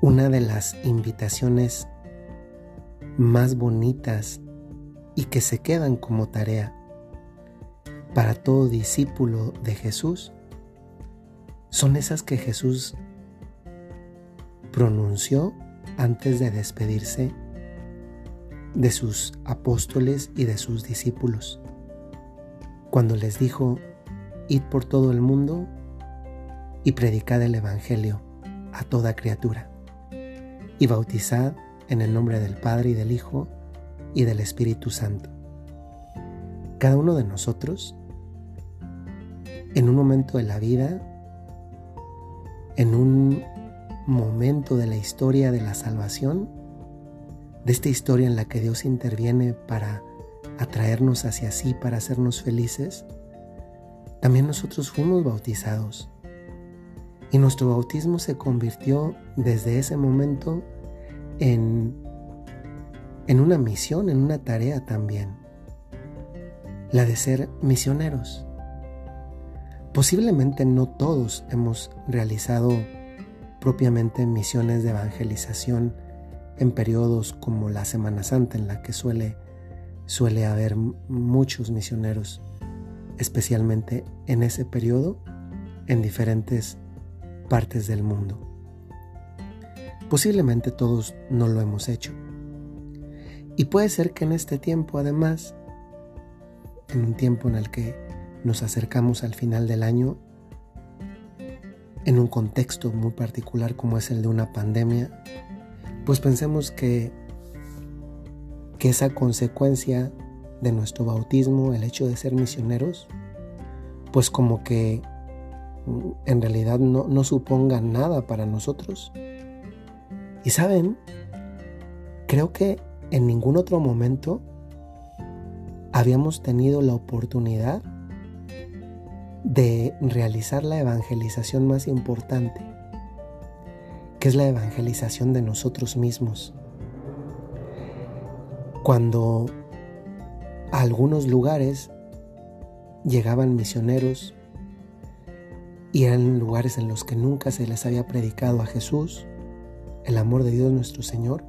una de las invitaciones más bonitas y que se quedan como tarea para todo discípulo de Jesús son esas que Jesús pronunció antes de despedirse de sus apóstoles y de sus discípulos, cuando les dijo, id por todo el mundo y predicad el Evangelio a toda criatura, y bautizad en el nombre del Padre y del Hijo y del Espíritu Santo. Cada uno de nosotros, en un momento de la vida, en un momento de la historia de la salvación, de esta historia en la que Dios interviene para atraernos hacia sí, para hacernos felices, también nosotros fuimos bautizados. Y nuestro bautismo se convirtió desde ese momento en, en una misión, en una tarea también, la de ser misioneros. Posiblemente no todos hemos realizado propiamente misiones de evangelización en periodos como la Semana Santa, en la que suele, suele haber muchos misioneros, especialmente en ese periodo, en diferentes partes del mundo. Posiblemente todos no lo hemos hecho. Y puede ser que en este tiempo, además, en un tiempo en el que nos acercamos al final del año, en un contexto muy particular como es el de una pandemia, pues pensemos que, que esa consecuencia de nuestro bautismo, el hecho de ser misioneros, pues como que en realidad no, no suponga nada para nosotros. Y saben, creo que en ningún otro momento habíamos tenido la oportunidad de realizar la evangelización más importante, que es la evangelización de nosotros mismos. Cuando a algunos lugares llegaban misioneros y eran lugares en los que nunca se les había predicado a Jesús, el amor de Dios nuestro Señor,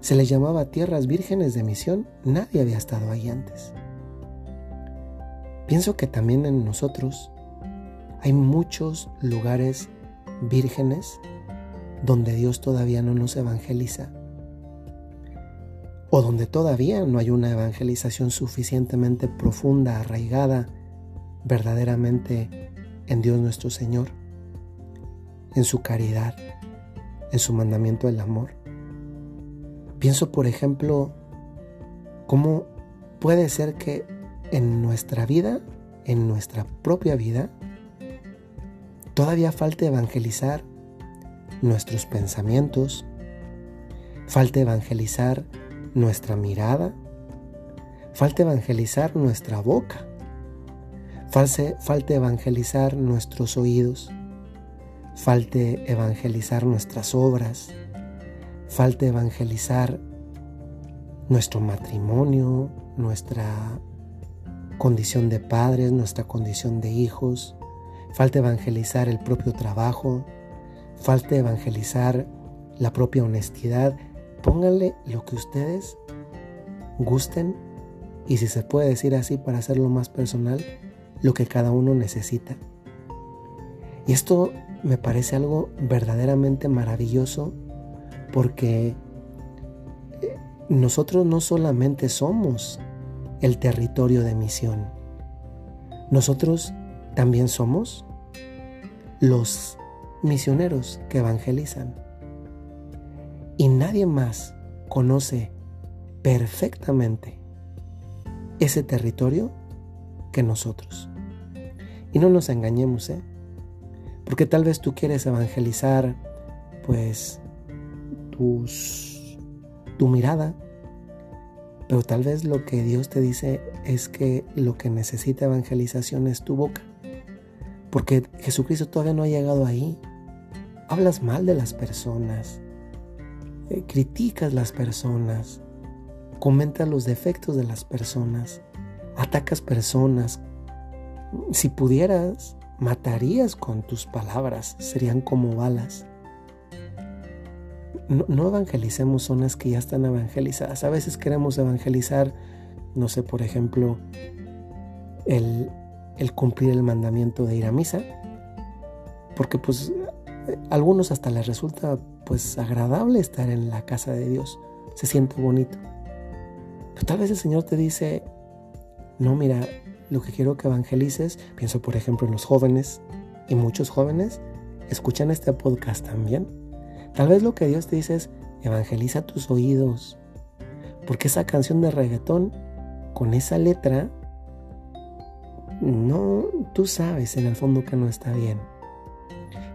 se les llamaba tierras vírgenes de misión, nadie había estado ahí antes. Pienso que también en nosotros hay muchos lugares vírgenes donde Dios todavía no nos evangeliza o donde todavía no hay una evangelización suficientemente profunda, arraigada verdaderamente en Dios nuestro Señor, en su caridad, en su mandamiento del amor. Pienso, por ejemplo, cómo puede ser que en nuestra vida, en nuestra propia vida, todavía falta evangelizar nuestros pensamientos, falta evangelizar nuestra mirada, falta evangelizar nuestra boca, falta evangelizar nuestros oídos, falta evangelizar nuestras obras, falta evangelizar nuestro matrimonio, nuestra condición de padres, nuestra condición de hijos, falta evangelizar el propio trabajo, falta evangelizar la propia honestidad. Pónganle lo que ustedes gusten. Y si se puede decir así para hacerlo más personal, lo que cada uno necesita. Y esto me parece algo verdaderamente maravilloso porque eh, nosotros no solamente somos el territorio de misión. Nosotros también somos los misioneros que evangelizan. Y nadie más conoce perfectamente ese territorio que nosotros. Y no nos engañemos, ¿eh? Porque tal vez tú quieres evangelizar, pues, tus, tu mirada, pero tal vez lo que Dios te dice es que lo que necesita evangelización es tu boca. Porque Jesucristo todavía no ha llegado ahí. Hablas mal de las personas. Eh, criticas las personas. Comentas los defectos de las personas. Atacas personas. Si pudieras, matarías con tus palabras. Serían como balas. no, evangelicemos zonas que ya están evangelizadas. A veces queremos evangelizar, no sé, por ejemplo, el, el cumplir el mandamiento de ir a misa, porque pues a algunos hasta les resulta pues agradable estar en la casa de Dios, se siente bonito. Pero tal vez el Señor te dice, no, mira, lo que quiero que evangelices, pienso por ejemplo en los jóvenes, y muchos jóvenes escuchan este podcast también. Tal vez lo que Dios te dice es, evangeliza tus oídos, porque esa canción de reggaetón, con esa letra, no, tú sabes en el fondo que no está bien.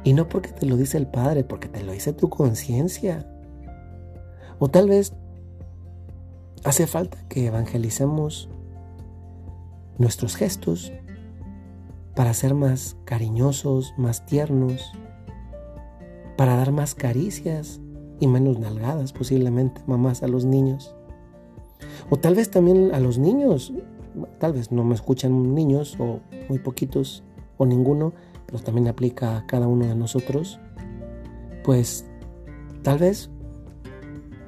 Y no porque te lo dice el Padre, porque te lo dice tu conciencia. O tal vez hace falta que evangelicemos nuestros gestos para ser más cariñosos, más tiernos, para dar más caricias y menos nalgadas posiblemente, mamás, a los niños. O tal vez también a los niños, tal vez no me escuchan niños o muy poquitos o ninguno, pero también aplica a cada uno de nosotros, pues tal vez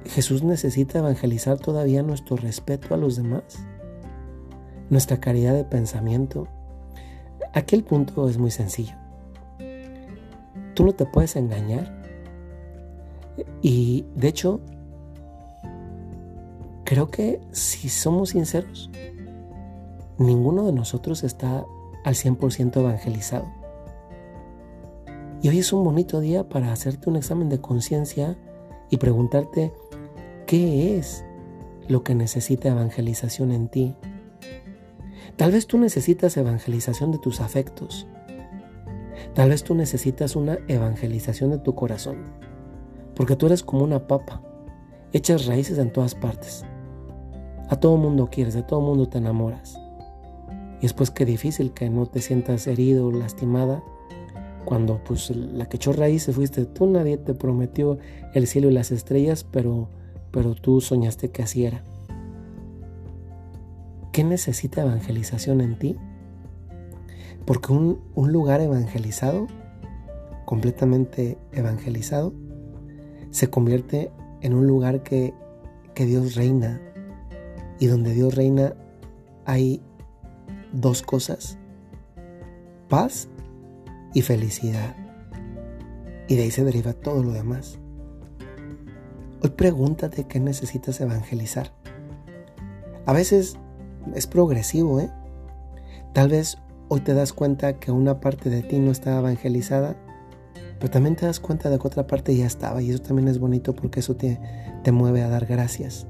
Jesús necesita evangelizar todavía nuestro respeto a los demás, nuestra caridad de pensamiento. Aquí el punto es muy sencillo. Tú no te puedes engañar. Y de hecho, creo que si somos sinceros, ninguno de nosotros está al 100% evangelizado. Y hoy es un bonito día para hacerte un examen de conciencia y preguntarte qué es lo que necesita evangelización en ti. Tal vez tú necesitas evangelización de tus afectos. Tal vez tú necesitas una evangelización de tu corazón. Porque tú eres como una papa. Echas raíces en todas partes. A todo mundo quieres, de todo mundo te enamoras. Y después qué difícil que no te sientas herido o lastimada cuando pues la que echó raíces fuiste tú, nadie te prometió el cielo y las estrellas, pero, pero tú soñaste que así era. ¿Qué necesita evangelización en ti? Porque un, un lugar evangelizado, completamente evangelizado, se convierte en un lugar que, que Dios reina. Y donde Dios reina hay dos cosas, paz y felicidad. Y de ahí se deriva todo lo demás. Hoy pregúntate qué necesitas evangelizar. A veces es progresivo, ¿eh? Tal vez hoy te das cuenta que una parte de ti no estaba evangelizada, pero también te das cuenta de que otra parte ya estaba y eso también es bonito porque eso te, te mueve a dar gracias.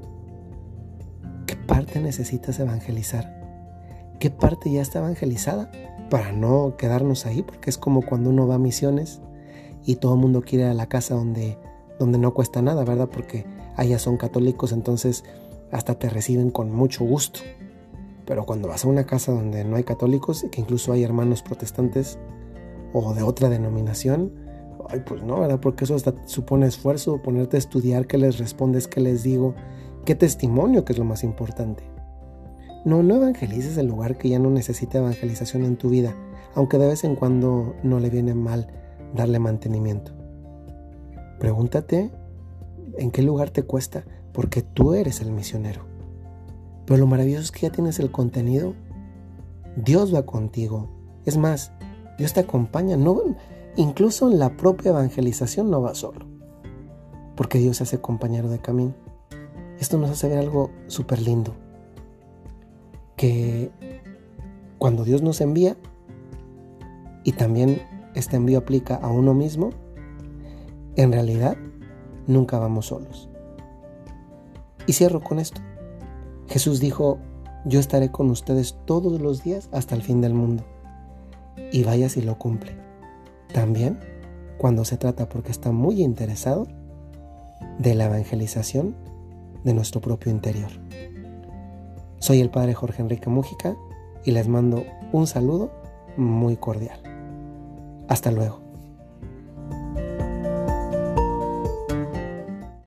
¿Qué parte necesitas evangelizar? ¿Qué parte ya está evangelizada? para no quedarnos ahí, porque es como cuando uno va a misiones y todo el mundo quiere ir a la casa donde, donde no cuesta nada, ¿verdad? Porque allá son católicos, entonces hasta te reciben con mucho gusto. Pero cuando vas a una casa donde no hay católicos, que incluso hay hermanos protestantes o de otra denominación, ay, pues no, ¿verdad? Porque eso hasta supone esfuerzo, ponerte a estudiar qué les respondes, qué les digo, qué testimonio, que es lo más importante. No, no evangelices el lugar que ya no necesita evangelización en tu vida, aunque de vez en cuando no le viene mal darle mantenimiento. Pregúntate en qué lugar te cuesta, porque tú eres el misionero. Pero lo maravilloso es que ya tienes el contenido. Dios va contigo. Es más, Dios te acompaña. No, incluso en la propia evangelización no va solo. Porque Dios se hace compañero de camino. Esto nos hace ver algo súper lindo que cuando Dios nos envía, y también este envío aplica a uno mismo, en realidad nunca vamos solos. Y cierro con esto. Jesús dijo, yo estaré con ustedes todos los días hasta el fin del mundo. Y vaya si lo cumple. También cuando se trata, porque está muy interesado, de la evangelización de nuestro propio interior. Soy el padre Jorge Enrique Mújica y les mando un saludo muy cordial. Hasta luego.